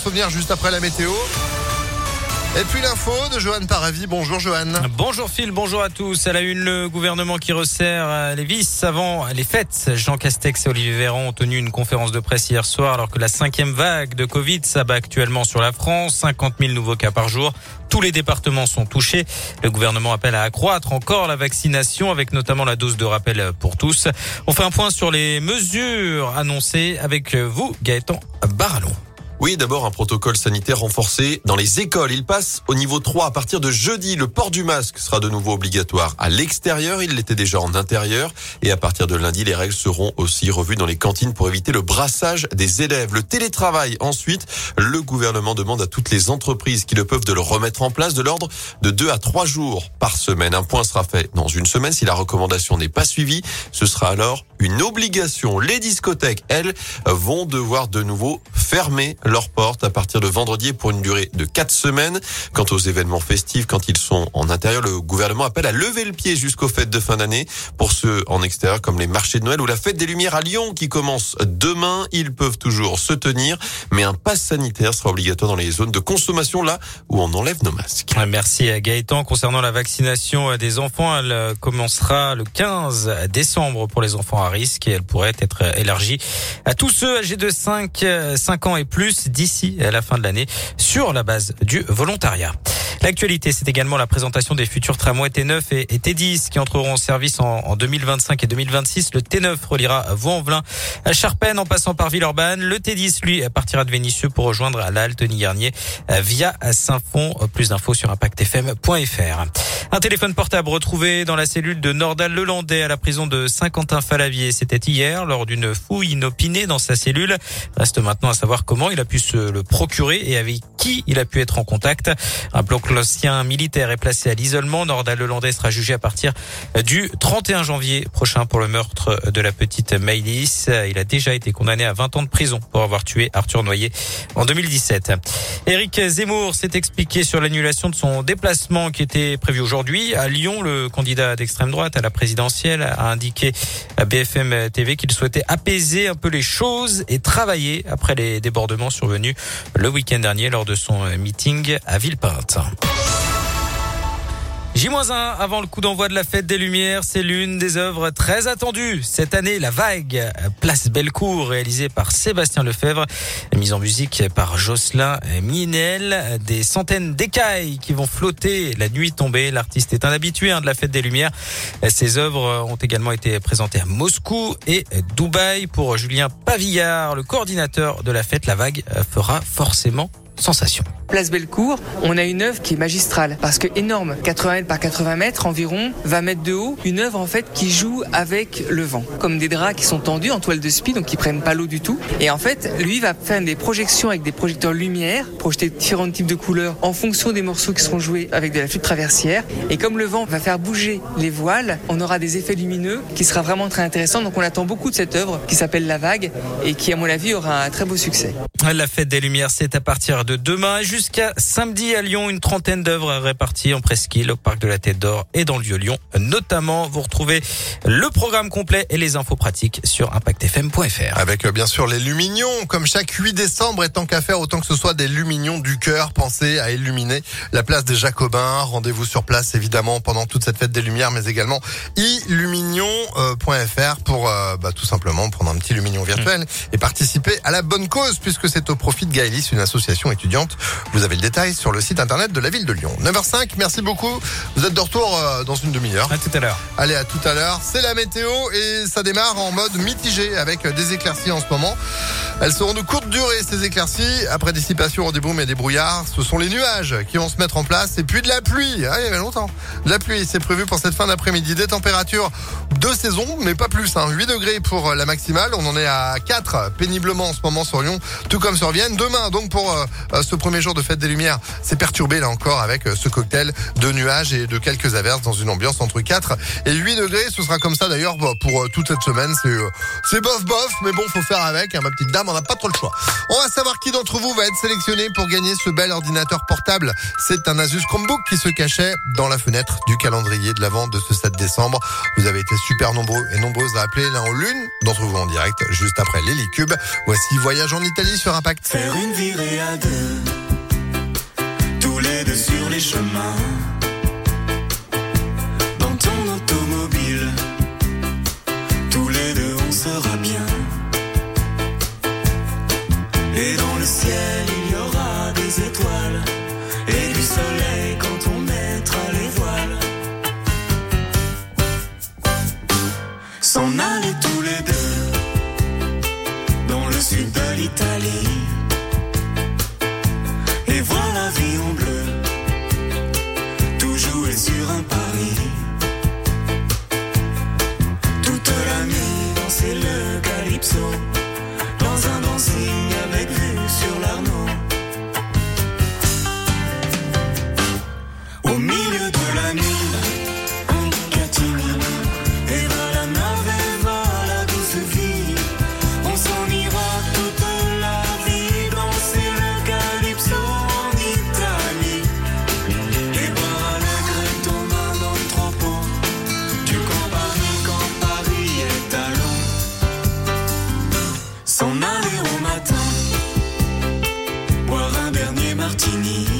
souvenirs juste après la météo. Et puis l'info de Johan Paravi. Bonjour Johan. Bonjour Phil, bonjour à tous. À la une, le gouvernement qui resserre euh, les vis avant les fêtes. Jean Castex et Olivier Véran ont tenu une conférence de presse hier soir alors que la cinquième vague de Covid s'abat actuellement sur la France. 50 000 nouveaux cas par jour. Tous les départements sont touchés. Le gouvernement appelle à accroître encore la vaccination avec notamment la dose de rappel pour tous. On fait un point sur les mesures annoncées avec vous, Gaëtan Barallon. Oui, d'abord un protocole sanitaire renforcé dans les écoles. Il passe au niveau 3 à partir de jeudi. Le port du masque sera de nouveau obligatoire à l'extérieur. Il l'était déjà en intérieur. Et à partir de lundi, les règles seront aussi revues dans les cantines pour éviter le brassage des élèves. Le télétravail. Ensuite, le gouvernement demande à toutes les entreprises qui le peuvent de le remettre en place de l'ordre de 2 à 3 jours par semaine. Un point sera fait dans une semaine. Si la recommandation n'est pas suivie, ce sera alors une obligation. Les discothèques, elles, vont devoir de nouveau fermer leurs portes à partir de vendredi pour une durée de quatre semaines. Quant aux événements festifs, quand ils sont en intérieur, le gouvernement appelle à lever le pied jusqu'aux fêtes de fin d'année. Pour ceux en extérieur, comme les marchés de Noël ou la fête des Lumières à Lyon qui commence demain, ils peuvent toujours se tenir, mais un pass sanitaire sera obligatoire dans les zones de consommation là où on enlève nos masques. Merci à Gaëtan. Concernant la vaccination des enfants, elle commencera le 15 décembre pour les enfants à risque et elle pourrait être élargie à tous ceux âgés de 5, 5 ans et plus d'ici à la fin de l'année sur la base du volontariat. L'actualité, c'est également la présentation des futurs tramways T9 et, T10 qui entreront en service en, 2025 et 2026. Le T9 reliera Vaux-en-Velin à Charpennes en passant par Villeurbanne. Le T10, lui, partira de Vénissieux pour rejoindre la halte Garnier via Saint-Fond. Plus d'infos sur impactfm.fr. Un téléphone portable retrouvé dans la cellule de Nordal-Lelandais à la prison de Saint-Quentin-Falavier. C'était hier lors d'une fouille inopinée dans sa cellule. Reste maintenant à savoir comment il a pu se le procurer et avec qui il a pu être en contact. L'ancien militaire est placé à l'isolement. Nordal-Lelandais sera jugé à partir du 31 janvier prochain pour le meurtre de la petite Maïlis. Il a déjà été condamné à 20 ans de prison pour avoir tué Arthur Noyer en 2017. Éric Zemmour s'est expliqué sur l'annulation de son déplacement qui était prévu aujourd'hui. À Lyon, le candidat d'extrême droite à la présidentielle a indiqué à BFM TV qu'il souhaitait apaiser un peu les choses et travailler après les débordements survenus le week-end dernier lors de son meeting à Villepinte. J-1 avant le coup d'envoi de la fête des Lumières, c'est l'une des œuvres très attendues. Cette année, La Vague, Place Bellecour, réalisée par Sébastien Lefebvre, mise en musique par Jocelyn Minel. Des centaines d'écailles qui vont flotter la nuit tombée. L'artiste est un habitué hein, de la fête des Lumières. Ses œuvres ont également été présentées à Moscou et Dubaï. Pour Julien Pavillard, le coordinateur de la fête, La Vague fera forcément sensation. Place Bellecour, on a une œuvre qui est magistrale parce que énorme, 80 mètres par 80 mètres environ, 20 mètres de haut, une œuvre en fait qui joue avec le vent, comme des draps qui sont tendus en toile de spi, donc qui prennent pas l'eau du tout. Et en fait, lui va faire des projections avec des projecteurs lumière, projeter différents types de couleurs en fonction des morceaux qui seront joués avec de la flûte traversière. Et comme le vent va faire bouger les voiles, on aura des effets lumineux qui sera vraiment très intéressant. Donc on attend beaucoup de cette œuvre qui s'appelle La Vague et qui, à mon avis, aura un très beau succès. La fête des Lumières, c'est à partir de demain jusqu'à samedi à Lyon. Une trentaine d'œuvres réparties en presqu'île au parc de la Tête d'Or et dans le Vieux-Lyon. Notamment, vous retrouvez le programme complet et les infos pratiques sur impactfm.fr. Avec euh, bien sûr les Lumignons, comme chaque 8 décembre, et tant qu'à faire, autant que ce soit des Lumignons du cœur, pensez à illuminer la place des Jacobins. Rendez-vous sur place évidemment pendant toute cette fête des Lumières, mais également illumignon.fr pour euh, bah, tout simplement prendre un petit Lumignon virtuel et participer à la bonne cause puisque c'est au profit de Gaëlis, une association étudiante. Vous avez le détail sur le site internet de la ville de Lyon. 9h05, merci beaucoup. Vous êtes de retour euh, dans une demi-heure. À tout à l'heure. Allez, à tout à l'heure. C'est la météo et ça démarre en mode mitigé avec des éclaircies en ce moment. Elles seront de courte durée, ces éclaircies. Après dissipation des brooms et des brouillards, ce sont les nuages qui vont se mettre en place et puis de la pluie. Ah, il y avait longtemps. De la pluie, c'est prévu pour cette fin d'après-midi. Des températures de saison, mais pas plus. Hein. 8 degrés pour la maximale. On en est à 4 péniblement en ce moment sur Lyon, tout comme sur Vienne. Demain, donc pour euh, ce premier jour de de fête des Lumières s'est perturbé là encore avec euh, ce cocktail de nuages et de quelques averses dans une ambiance entre 4 et 8 degrés. Ce sera comme ça d'ailleurs bah, pour euh, toute cette semaine. C'est euh, c'est bof bof, mais bon, faut faire avec. Hein, ma petite dame, on n'a pas trop le choix. On va savoir qui d'entre vous va être sélectionné pour gagner ce bel ordinateur portable. C'est un Asus Chromebook qui se cachait dans la fenêtre du calendrier de la vente de ce 7 décembre. Vous avez été super nombreux et nombreuses à appeler l'un ou l'une d'entre vous en direct juste après l'Hélicube. Voici Voyage en Italie sur Impact. Faire une virée à deux sur les chemins. Dernier martini.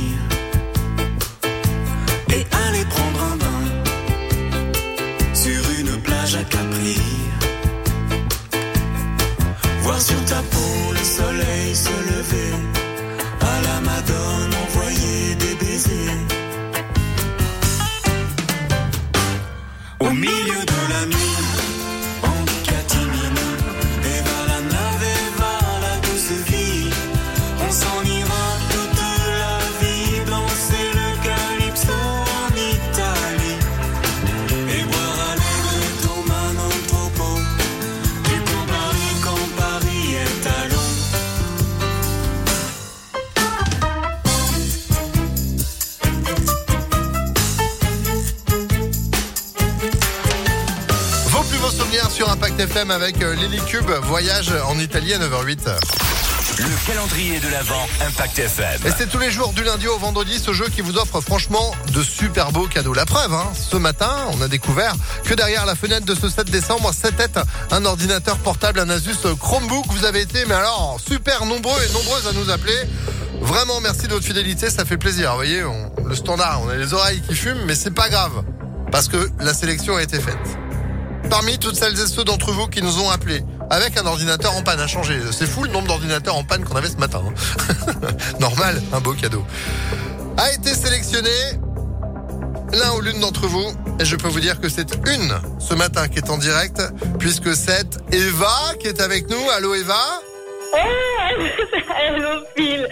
FM avec euh, l'Hélicube Voyage en Italie à 9h08. Le calendrier de l'Avent Impact FM. Et c'est tous les jours du lundi au vendredi ce jeu qui vous offre franchement de super beaux cadeaux. La preuve, hein, ce matin, on a découvert que derrière la fenêtre de ce 7 décembre, c'était un ordinateur portable, un Asus Chromebook. Vous avez été, mais alors, super nombreux et nombreuses à nous appeler. Vraiment, merci de votre fidélité, ça fait plaisir. Vous voyez, on- le standard, on a les oreilles qui fument, mais c'est pas grave. Parce que la sélection a été faite. Parmi toutes celles et ceux d'entre vous qui nous ont appelés avec un ordinateur en panne à changer. C'est fou le nombre d'ordinateurs en panne qu'on avait ce matin. hein. Normal, un beau cadeau. A été sélectionné l'un ou l'une d'entre vous. Et je peux vous dire que c'est une ce matin qui est en direct, puisque c'est Eva qui est avec nous. Allô Eva? Hello Phil